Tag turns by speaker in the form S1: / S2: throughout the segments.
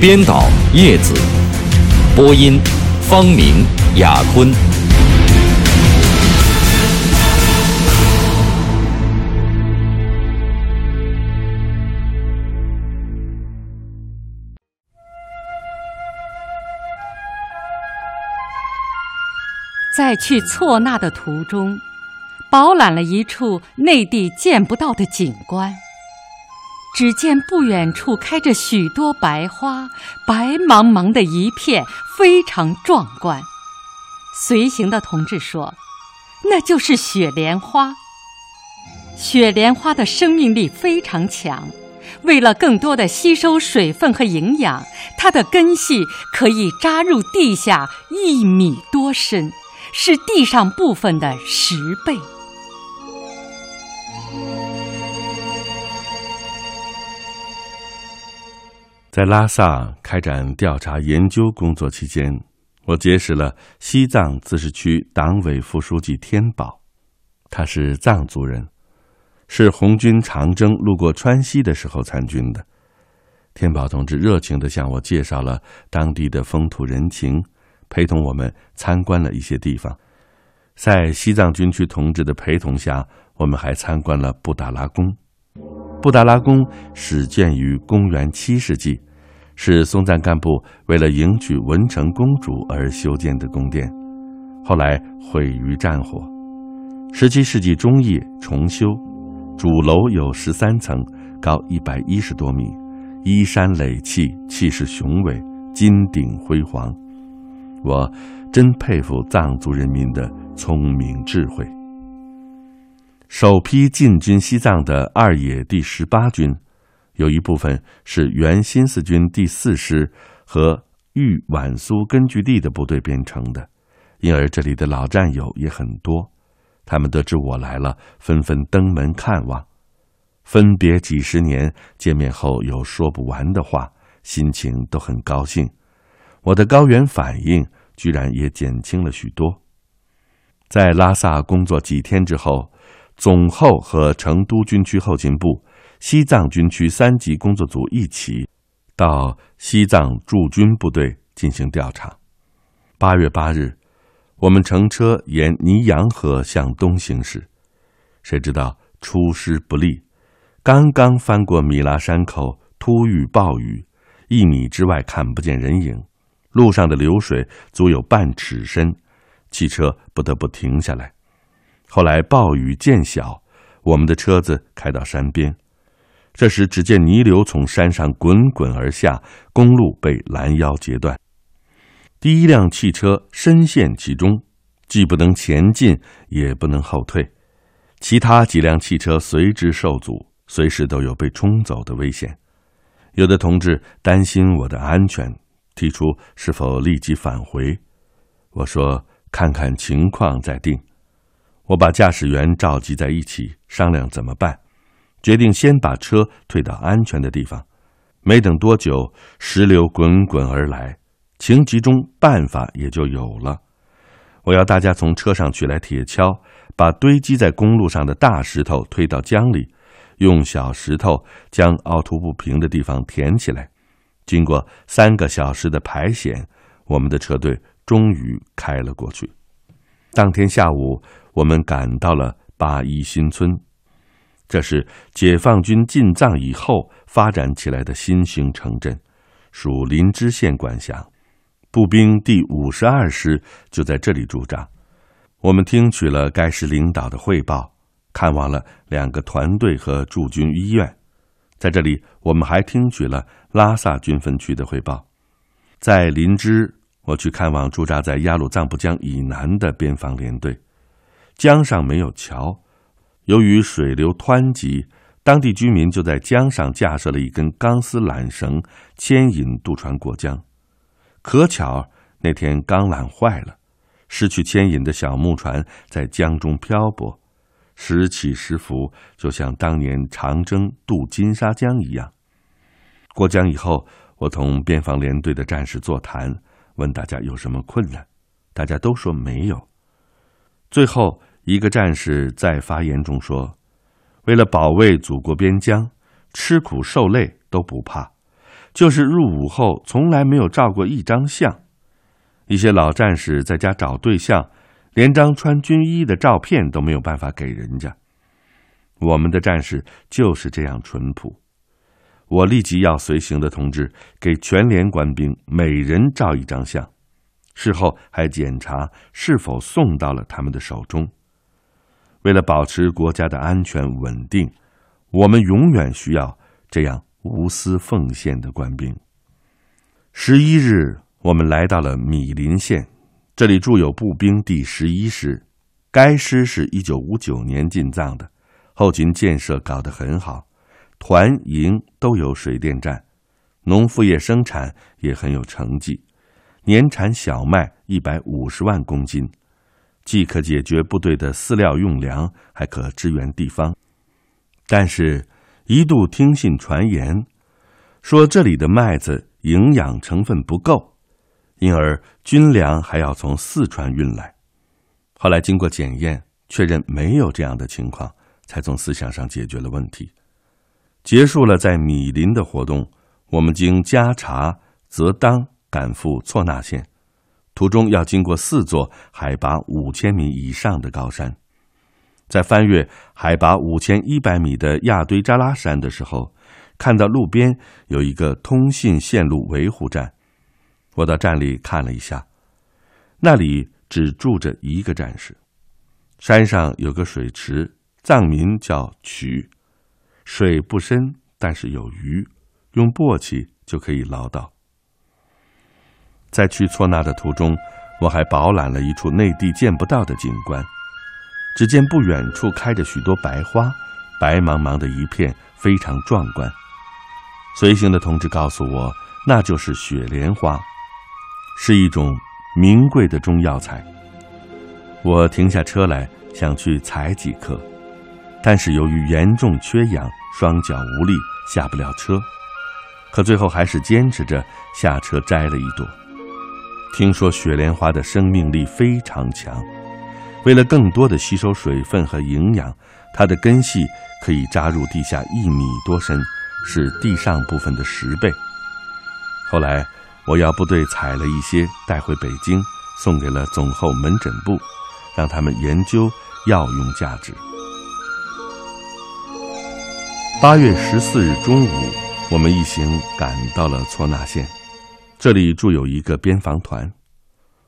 S1: 编导叶子，播音方明、雅坤。
S2: 在去错那的途中，饱览了一处内地见不到的景观。只见不远处开着许多白花，白茫茫的一片，非常壮观。随行的同志说：“那就是雪莲花。雪莲花的生命力非常强，为了更多的吸收水分和营养，它的根系可以扎入地下一米多深，是地上部分的十倍。”
S3: 在拉萨开展调查研究工作期间，我结识了西藏自治区党委副书记天宝，他是藏族人，是红军长征路过川西的时候参军的。天宝同志热情地向我介绍了当地的风土人情，陪同我们参观了一些地方。在西藏军区同志的陪同下，我们还参观了布达拉宫。布达拉宫始建于公元七世纪。是松赞干部为了迎娶文成公主而修建的宫殿，后来毁于战火。十七世纪中叶重修，主楼有十三层，高一百一十多米，依山垒砌，气势雄伟，金顶辉煌。我真佩服藏族人民的聪明智慧。首批进军西藏的二野第十八军。有一部分是原新四军第四师和豫皖苏根据地的部队编成的，因而这里的老战友也很多。他们得知我来了，纷纷登门看望。分别几十年，见面后有说不完的话，心情都很高兴。我的高原反应居然也减轻了许多。在拉萨工作几天之后，总后和成都军区后勤部。西藏军区三级工作组一起到西藏驻军部队进行调查。八月八日，我们乘车沿尼洋河向东行驶，谁知道出师不利，刚刚翻过米拉山口，突遇暴雨，一米之外看不见人影，路上的流水足有半尺深，汽车不得不停下来。后来暴雨渐小，我们的车子开到山边。这时，只见泥流从山上滚滚而下，公路被拦腰截断。第一辆汽车深陷其中，既不能前进，也不能后退。其他几辆汽车随之受阻，随时都有被冲走的危险。有的同志担心我的安全，提出是否立即返回。我说：“看看情况再定。”我把驾驶员召集在一起，商量怎么办。决定先把车退到安全的地方。没等多久，石流滚滚而来，情急中办法也就有了。我要大家从车上取来铁锹，把堆积在公路上的大石头推到江里，用小石头将凹凸不平的地方填起来。经过三个小时的排险，我们的车队终于开了过去。当天下午，我们赶到了八一新村。这是解放军进藏以后发展起来的新兴城镇，属林芝县管辖。步兵第五十二师就在这里驻扎。我们听取了该师领导的汇报，看望了两个团队和驻军医院。在这里，我们还听取了拉萨军分区的汇报。在林芝，我去看望驻扎在雅鲁藏布江以南的边防连队。江上没有桥。由于水流湍急，当地居民就在江上架设了一根钢丝缆绳，牵引渡船过江。可巧那天钢缆坏了，失去牵引的小木船在江中漂泊，时起时伏，就像当年长征渡金沙江一样。过江以后，我同边防连队的战士座谈，问大家有什么困难，大家都说没有。最后一个战士在发言中说：“为了保卫祖国边疆，吃苦受累都不怕。”就是入伍后从来没有照过一张相，一些老战士在家找对象，连张穿军衣的照片都没有办法给人家。我们的战士就是这样淳朴。我立即要随行的同志给全连官兵每人照一张相，事后还检查是否送到了他们的手中。为了保持国家的安全稳定，我们永远需要这样。无私奉献的官兵。十一日，我们来到了米林县，这里驻有步兵第十一师。该师是一九五九年进藏的，后勤建设搞得很好，团营都有水电站，农副业生产也很有成绩，年产小麦一百五十万公斤，既可解决部队的饲料用粮，还可支援地方。但是。一度听信传言，说这里的麦子营养成分不够，因而军粮还要从四川运来。后来经过检验，确认没有这样的情况，才从思想上解决了问题。结束了在米林的活动，我们经加查则当赶赴错那县，途中要经过四座海拔五千米以上的高山。在翻越海拔五千一百米的亚堆扎拉山的时候，看到路边有一个通信线路维护站，我到站里看了一下，那里只住着一个战士。山上有个水池，藏民叫渠，水不深，但是有鱼，用簸箕就可以捞到。在去错那的途中，我还饱览了一处内地见不到的景观。只见不远处开着许多白花，白茫茫的一片，非常壮观。随行的同志告诉我，那就是雪莲花，是一种名贵的中药材。我停下车来，想去采几颗，但是由于严重缺氧，双脚无力，下不了车。可最后还是坚持着下车摘了一朵。听说雪莲花的生命力非常强。为了更多的吸收水分和营养，它的根系可以扎入地下一米多深，是地上部分的十倍。后来，我要部队采了一些带回北京，送给了总后门诊部，让他们研究药用价值。八月十四日中午，我们一行赶到了错那县，这里驻有一个边防团。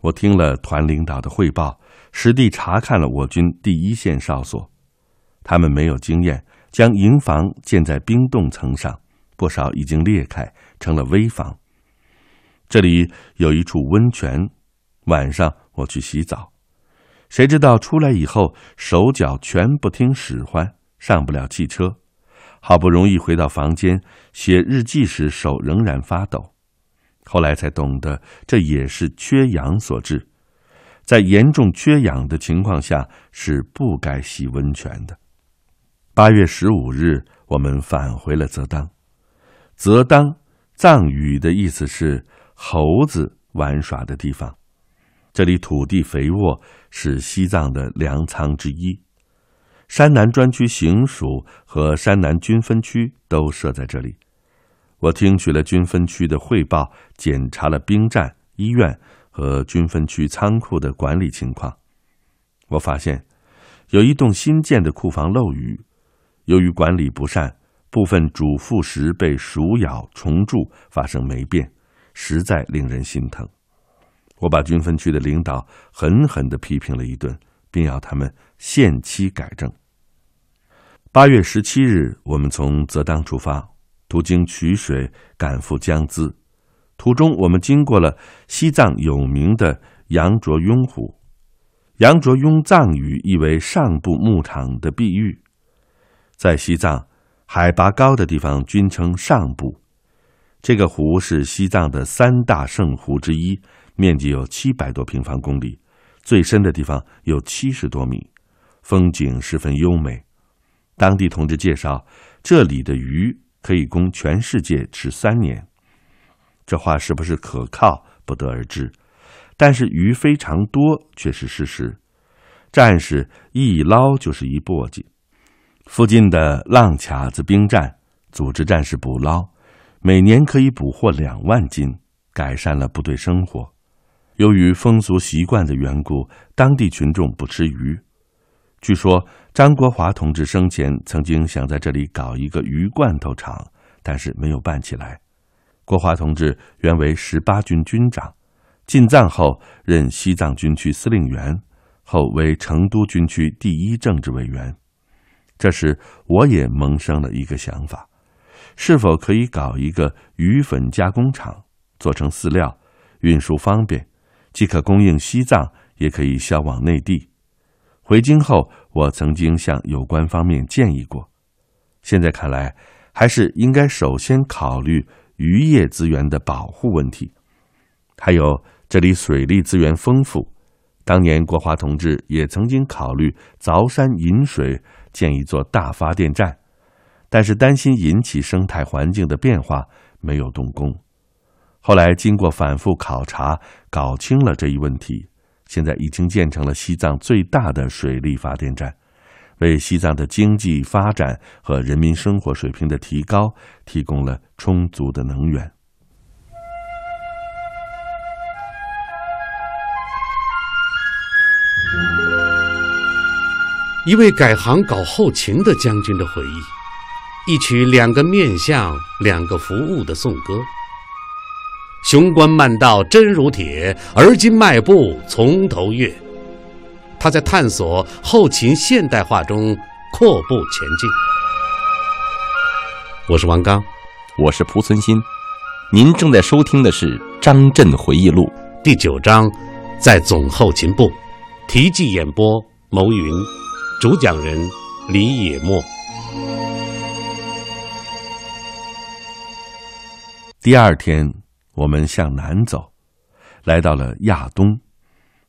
S3: 我听了团领导的汇报。实地查看了我军第一线哨所，他们没有经验，将营房建在冰冻层上，不少已经裂开，成了危房。这里有一处温泉，晚上我去洗澡，谁知道出来以后手脚全不听使唤，上不了汽车。好不容易回到房间写日记时，手仍然发抖。后来才懂得，这也是缺氧所致。在严重缺氧的情况下，是不该洗温泉的。八月十五日，我们返回了泽当。泽当，藏语的意思是猴子玩耍的地方。这里土地肥沃，是西藏的粮仓之一。山南专区行署和山南军分区都设在这里。我听取了军分区的汇报，检查了兵站、医院。和军分区仓库的管理情况，我发现有一栋新建的库房漏雨，由于管理不善，部分主副食被鼠咬虫蛀，发生霉变，实在令人心疼。我把军分区的领导狠狠地批评了一顿，并要他们限期改正。八月十七日，我们从泽当出发，途经曲水，赶赴江孜。途中，我们经过了西藏有名的羊卓雍湖。羊卓雍藏语意为上部牧场的碧玉。在西藏，海拔高的地方均称上部。这个湖是西藏的三大圣湖之一，面积有七百多平方公里，最深的地方有七十多米，风景十分优美。当地同志介绍，这里的鱼可以供全世界吃三年。这话是不是可靠，不得而知。但是鱼非常多，却是事实。战士一捞就是一簸箕。附近的浪卡子兵站组织战士捕捞，每年可以捕获两万斤，改善了部队生活。由于风俗习惯的缘故，当地群众不吃鱼。据说张国华同志生前曾经想在这里搞一个鱼罐头厂，但是没有办起来。国华同志原为十八军军长，进藏后任西藏军区司令员，后为成都军区第一政治委员。这时，我也萌生了一个想法：是否可以搞一个鱼粉加工厂，做成饲料，运输方便，既可供应西藏，也可以销往内地。回京后，我曾经向有关方面建议过，现在看来，还是应该首先考虑。渔业资源的保护问题，还有这里水利资源丰富。当年国华同志也曾经考虑凿山引水建一座大发电站，但是担心引起生态环境的变化，没有动工。后来经过反复考察，搞清了这一问题，现在已经建成了西藏最大的水利发电站。为西藏的经济发展和人民生活水平的提高提供了充足的能源。
S4: 一位改行搞后勤的将军的回忆，一曲两个面相、两个服务的颂歌。雄关漫道真如铁，而今迈步从头越。他在探索后勤现代化中阔步前进。我是王刚，
S1: 我是蒲存昕，您正在收听的是《张震回忆录》
S4: 第九章，在总后勤部。题记演播：牟云，主讲人李野墨。
S3: 第二天，我们向南走，来到了亚东。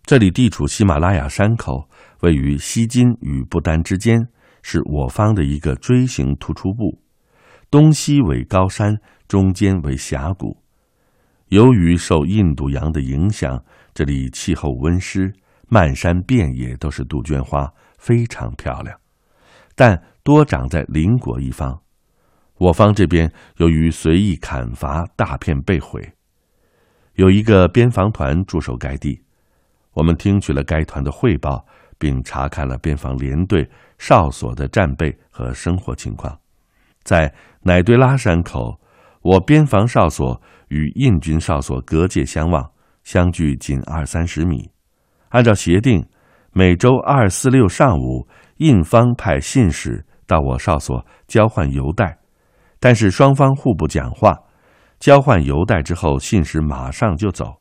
S3: 这里地处喜马拉雅山口，位于锡金与不丹之间，是我方的一个锥形突出部。东西为高山，中间为峡谷。由于受印度洋的影响，这里气候温湿，漫山遍野都是杜鹃花，非常漂亮。但多长在邻国一方，我方这边由于随意砍伐，大片被毁。有一个边防团驻守该地。我们听取了该团的汇报，并查看了边防连队哨所的战备和生活情况。在乃堆拉山口，我边防哨所与印军哨所隔界相望，相距仅二三十米。按照协定，每周二、四、六上午，印方派信使到我哨所交换邮袋，但是双方互不讲话。交换邮袋之后，信使马上就走。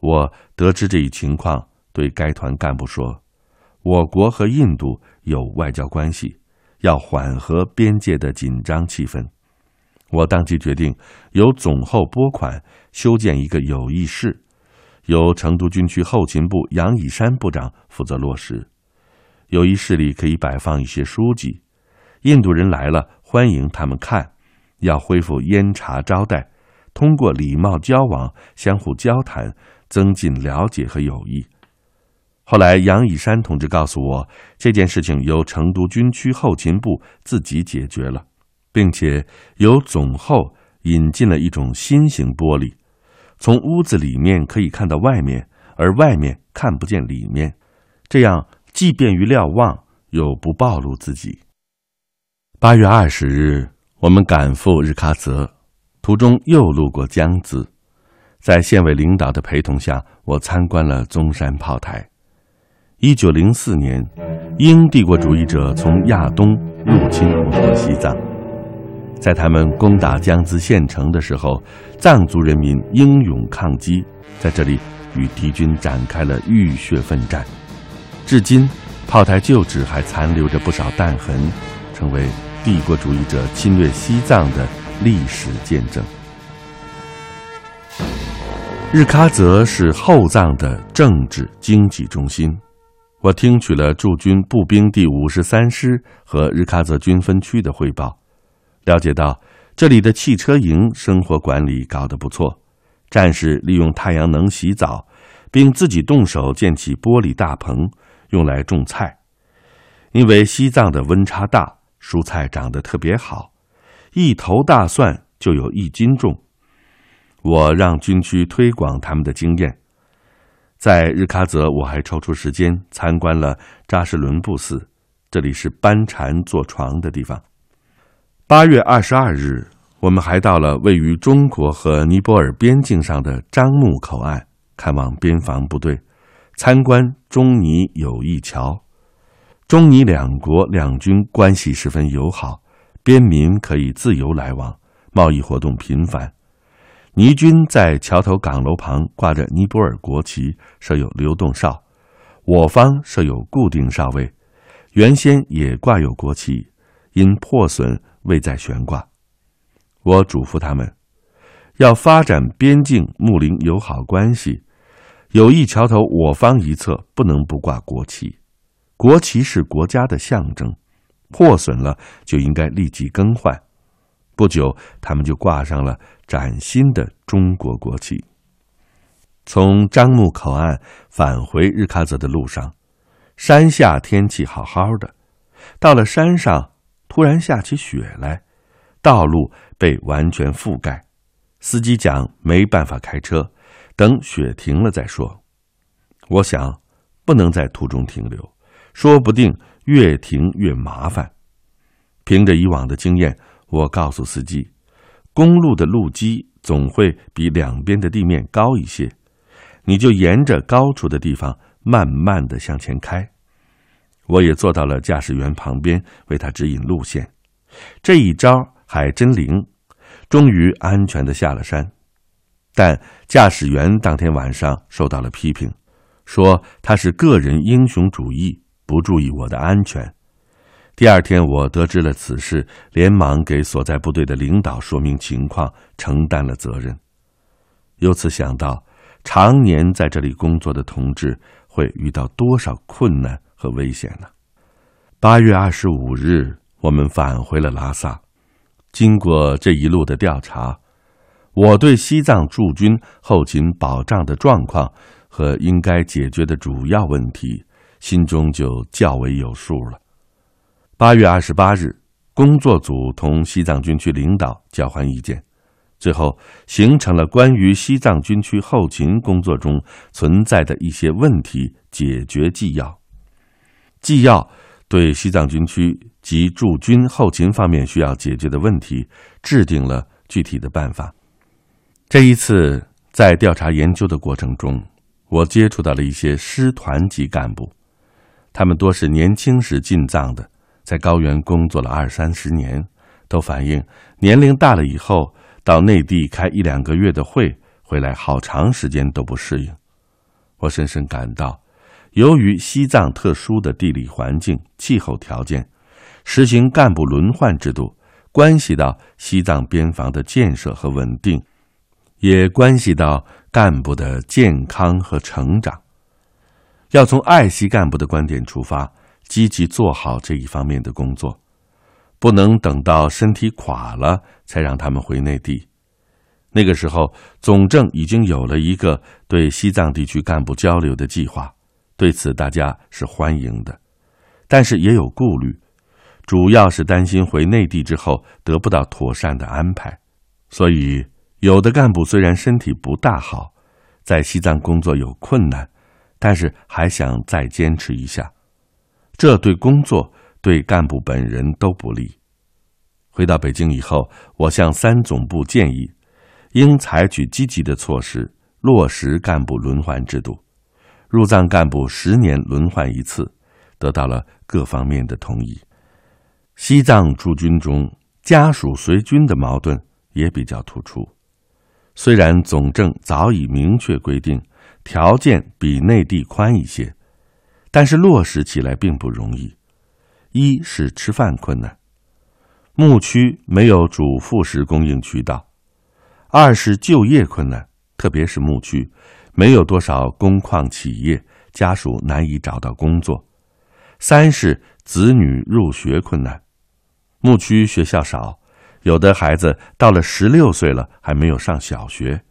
S3: 我得知这一情况，对该团干部说：“我国和印度有外交关系，要缓和边界的紧张气氛。”我当即决定由总后拨款修建一个友谊室，由成都军区后勤部杨以山部长负责落实。友谊室里可以摆放一些书籍，印度人来了欢迎他们看。要恢复烟茶招待，通过礼貌交往，相互交谈。增进了解和友谊。后来，杨以山同志告诉我，这件事情由成都军区后勤部自己解决了，并且由总后引进了一种新型玻璃，从屋子里面可以看到外面，而外面看不见里面，这样既便于瞭望，又不暴露自己。八月二十日，我们赶赴日喀则，途中又路过江孜。在县委领导的陪同下，我参观了宗山炮台。一九零四年，英帝国主义者从亚东入侵我国西藏，在他们攻打江孜县城的时候，藏族人民英勇抗击，在这里与敌军展开了浴血奋战。至今，炮台旧址还残留着不少弹痕，成为帝国主义者侵略西藏的历史见证。日喀则是后藏的政治经济中心。我听取了驻军步兵第五十三师和日喀则军分区的汇报，了解到这里的汽车营生活管理搞得不错，战士利用太阳能洗澡，并自己动手建起玻璃大棚，用来种菜。因为西藏的温差大，蔬菜长得特别好，一头大蒜就有一斤重。我让军区推广他们的经验，在日喀则，我还抽出时间参观了扎什伦布寺，这里是班禅坐床的地方。八月二十二日，我们还到了位于中国和尼泊尔边境上的樟木口岸，看望边防部队，参观中尼友谊桥。中尼两国两军关系十分友好，边民可以自由来往，贸易活动频繁。尼军在桥头岗楼旁挂着尼泊尔国旗，设有流动哨；我方设有固定哨位，原先也挂有国旗，因破损未再悬挂。我嘱咐他们，要发展边境睦邻友好关系，友谊桥头我方一侧不能不挂国旗，国旗是国家的象征，破损了就应该立即更换。不久，他们就挂上了崭新的中国国旗。从樟木口岸返回日喀则的路上，山下天气好好的，到了山上，突然下起雪来，道路被完全覆盖。司机讲没办法开车，等雪停了再说。我想，不能在途中停留，说不定越停越麻烦。凭着以往的经验。我告诉司机，公路的路基总会比两边的地面高一些，你就沿着高处的地方慢慢的向前开。我也坐到了驾驶员旁边，为他指引路线。这一招还真灵，终于安全的下了山。但驾驶员当天晚上受到了批评，说他是个人英雄主义，不注意我的安全。第二天，我得知了此事，连忙给所在部队的领导说明情况，承担了责任。由此想到，常年在这里工作的同志会遇到多少困难和危险呢？八月二十五日，我们返回了拉萨。经过这一路的调查，我对西藏驻军后勤保障的状况和应该解决的主要问题，心中就较为有数了。八月二十八日，工作组同西藏军区领导交换意见，最后形成了关于西藏军区后勤工作中存在的一些问题解决纪要。纪要对西藏军区及驻军后勤方面需要解决的问题制定了具体的办法。这一次在调查研究的过程中，我接触到了一些师团级干部，他们多是年轻时进藏的。在高原工作了二三十年，都反映年龄大了以后，到内地开一两个月的会，回来好长时间都不适应。我深深感到，由于西藏特殊的地理环境、气候条件，实行干部轮换制度，关系到西藏边防的建设和稳定，也关系到干部的健康和成长。要从爱惜干部的观点出发。积极做好这一方面的工作，不能等到身体垮了才让他们回内地。那个时候，总政已经有了一个对西藏地区干部交流的计划，对此大家是欢迎的，但是也有顾虑，主要是担心回内地之后得不到妥善的安排。所以，有的干部虽然身体不大好，在西藏工作有困难，但是还想再坚持一下。这对工作、对干部本人都不利。回到北京以后，我向三总部建议，应采取积极的措施，落实干部轮换制度，入藏干部十年轮换一次，得到了各方面的同意。西藏驻军中家属随军的矛盾也比较突出。虽然总政早已明确规定，条件比内地宽一些。但是落实起来并不容易，一是吃饭困难，牧区没有主副食供应渠道；二是就业困难，特别是牧区，没有多少工矿企业，家属难以找到工作；三是子女入学困难，牧区学校少，有的孩子到了十六岁了还没有上小学，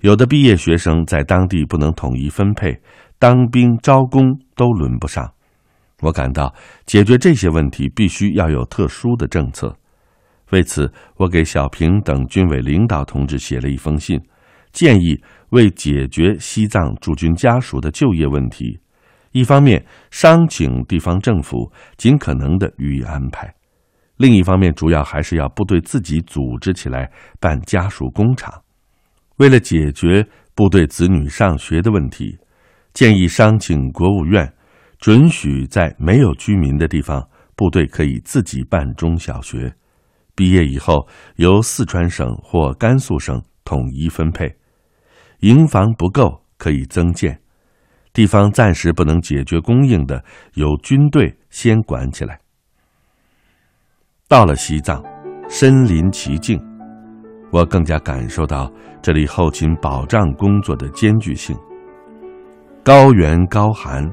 S3: 有的毕业学生在当地不能统一分配，当兵招工都轮不上。我感到解决这些问题必须要有特殊的政策。为此，我给小平等军委领导同志写了一封信，建议为解决西藏驻军家属的就业问题，一方面商请地方政府尽可能的予以安排，另一方面主要还是要部队自己组织起来办家属工厂。为了解决部队子女上学的问题，建议商请国务院准许在没有居民的地方，部队可以自己办中小学。毕业以后，由四川省或甘肃省统一分配。营房不够可以增建，地方暂时不能解决供应的，由军队先管起来。到了西藏，身临其境，我更加感受到这里后勤保障工作的艰巨性。高原高寒，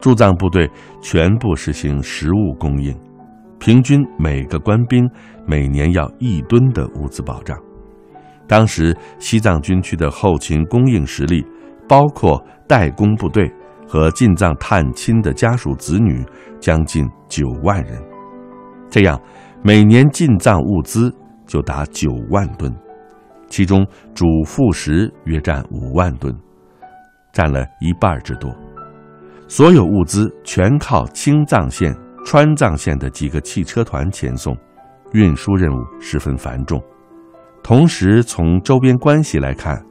S3: 驻藏部队全部实行食物供应。平均每个官兵每年要一吨的物资保障。当时西藏军区的后勤供应实力，包括代工部队和进藏探亲的家属子女，将近九万人。这样，每年进藏物资就达九万吨，其中主副食约占五万吨，占了一半之多。所有物资全靠青藏线。川藏线的几个汽车团前送，运输任务十分繁重。同时，从周边关系来看，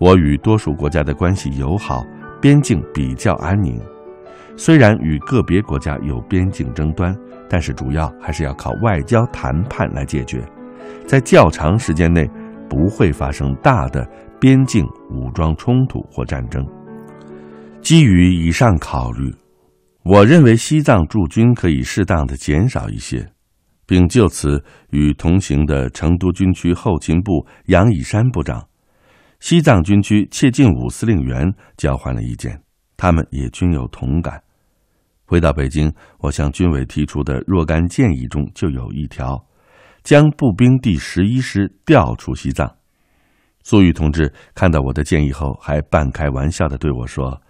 S3: 我与多数国家的关系友好，边境比较安宁。虽然与个别国家有边境争端，但是主要还是要靠外交谈判来解决。在较长时间内，不会发生大的边境武装冲突或战争。基于以上考虑。我认为西藏驻军可以适当的减少一些，并就此与同行的成都军区后勤部杨以山部长、西藏军区切进武司令员交换了意见，他们也均有同感。回到北京，我向军委提出的若干建议中就有一条，将步兵第十一师调出西藏。粟裕同志看到我的建议后，还半开玩笑的对我说：“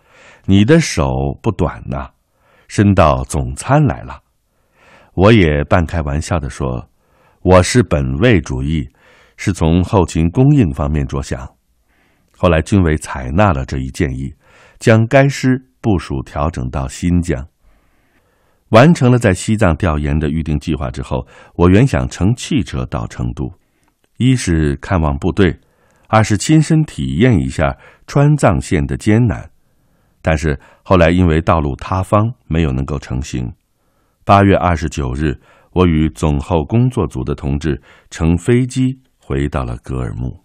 S3: 你的手不短呐。”伸到总参来了，我也半开玩笑的说：“我是本位主义，是从后勤供应方面着想。”后来军委采纳了这一建议，将该师部署调整到新疆。完成了在西藏调研的预定计划之后，我原想乘汽车到成都，一是看望部队，二是亲身体验一下川藏线的艰难。但是后来因为道路塌方，没有能够成行。八月二十九日，我与总后工作组的同志乘飞机回到了格尔木。